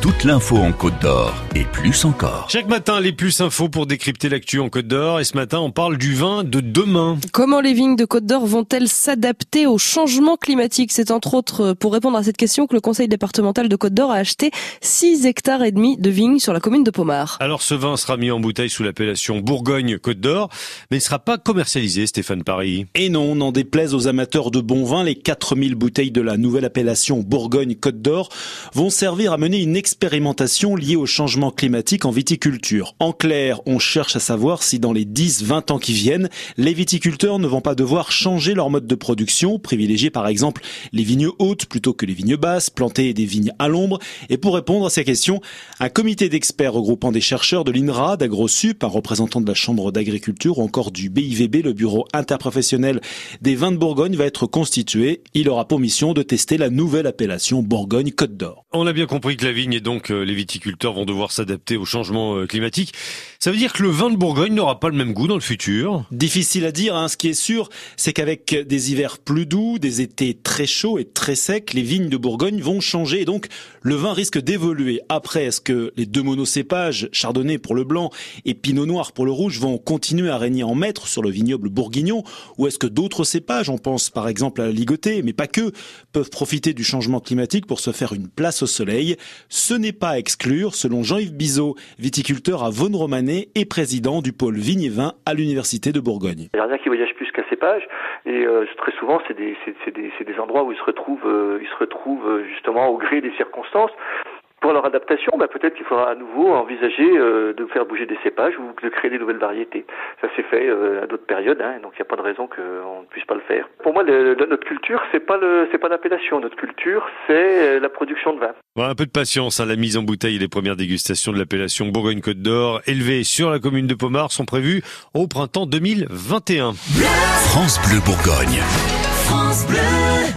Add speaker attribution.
Speaker 1: toute l'info en Côte d'Or et plus encore.
Speaker 2: Chaque matin, les plus infos pour décrypter l'actu en Côte d'Or. Et ce matin, on parle du vin de demain.
Speaker 3: Comment les vignes de Côte d'Or vont-elles s'adapter au changement climatique? C'est entre autres pour répondre à cette question que le conseil départemental de Côte d'Or a acheté 6 hectares et demi de vignes sur la commune de Pomard.
Speaker 2: Alors ce vin sera mis en bouteille sous l'appellation Bourgogne-Côte d'Or, mais il ne sera pas commercialisé, Stéphane Paris.
Speaker 4: Et non, n'en déplaise aux amateurs de bon vin, les 4000 bouteilles de la nouvelle appellation Bourgogne-Côte d'Or vont servir à mener une expérimentation liée au changement climatique en viticulture. En clair, on cherche à savoir si dans les 10-20 ans qui viennent, les viticulteurs ne vont pas devoir changer leur mode de production, privilégier par exemple les vignes hautes plutôt que les vignes basses, planter des vignes à l'ombre. Et pour répondre à ces questions, un comité d'experts regroupant des chercheurs de l'INRA, d'AgroSup, un représentant de la Chambre d'agriculture ou encore du BIVB, le bureau interprofessionnel des vins de Bourgogne, va être constitué. Il aura pour mission de tester la nouvelle appellation Bourgogne-Côte d'Or.
Speaker 2: On a bien compris que la vigne et donc euh, les viticulteurs vont devoir s'adapter au changement euh, climatique. Ça veut dire que le vin de Bourgogne n'aura pas le même goût dans le futur
Speaker 4: Difficile à dire, hein. ce qui est sûr, c'est qu'avec des hivers plus doux, des étés très chauds et très secs, les vignes de Bourgogne vont changer et donc le vin risque d'évoluer. Après, est-ce que les deux monocépages, chardonnay pour le blanc et pinot noir pour le rouge, vont continuer à régner en maître sur le vignoble bourguignon? Ou est-ce que d'autres cépages, on pense par exemple à la ligotée, mais pas que, peuvent profiter du changement climatique pour se faire une place au soleil? Ce n'est pas à exclure, selon Jean-Yves Bizot, viticulteur à Vaune-Romanée et président du pôle vigne et vin à l'université de Bourgogne.
Speaker 5: Il n'y a rien qui voyage plus qu'un cépage et euh, très souvent c'est des, des, des, endroits où ils se retrouvent, euh, ils se retrouvent euh, justement au gré des circonstances. Pour leur adaptation, bah, peut-être qu'il faudra à nouveau envisager euh, de faire bouger des cépages ou de créer des nouvelles variétés. Ça s'est fait euh, à d'autres périodes, hein, donc il n'y a pas de raison qu'on ne puisse pas le faire. Pour moi, le, notre culture, c'est pas le, c'est pas l'appellation. Notre culture, c'est euh, la production de vin.
Speaker 2: un peu de patience. Hein, la mise en bouteille et les premières dégustations de l'appellation Bourgogne-Côte d'Or, élevée sur la commune de Pomard, sont prévues au printemps 2021.
Speaker 1: France Bleu Bourgogne. France Bleu.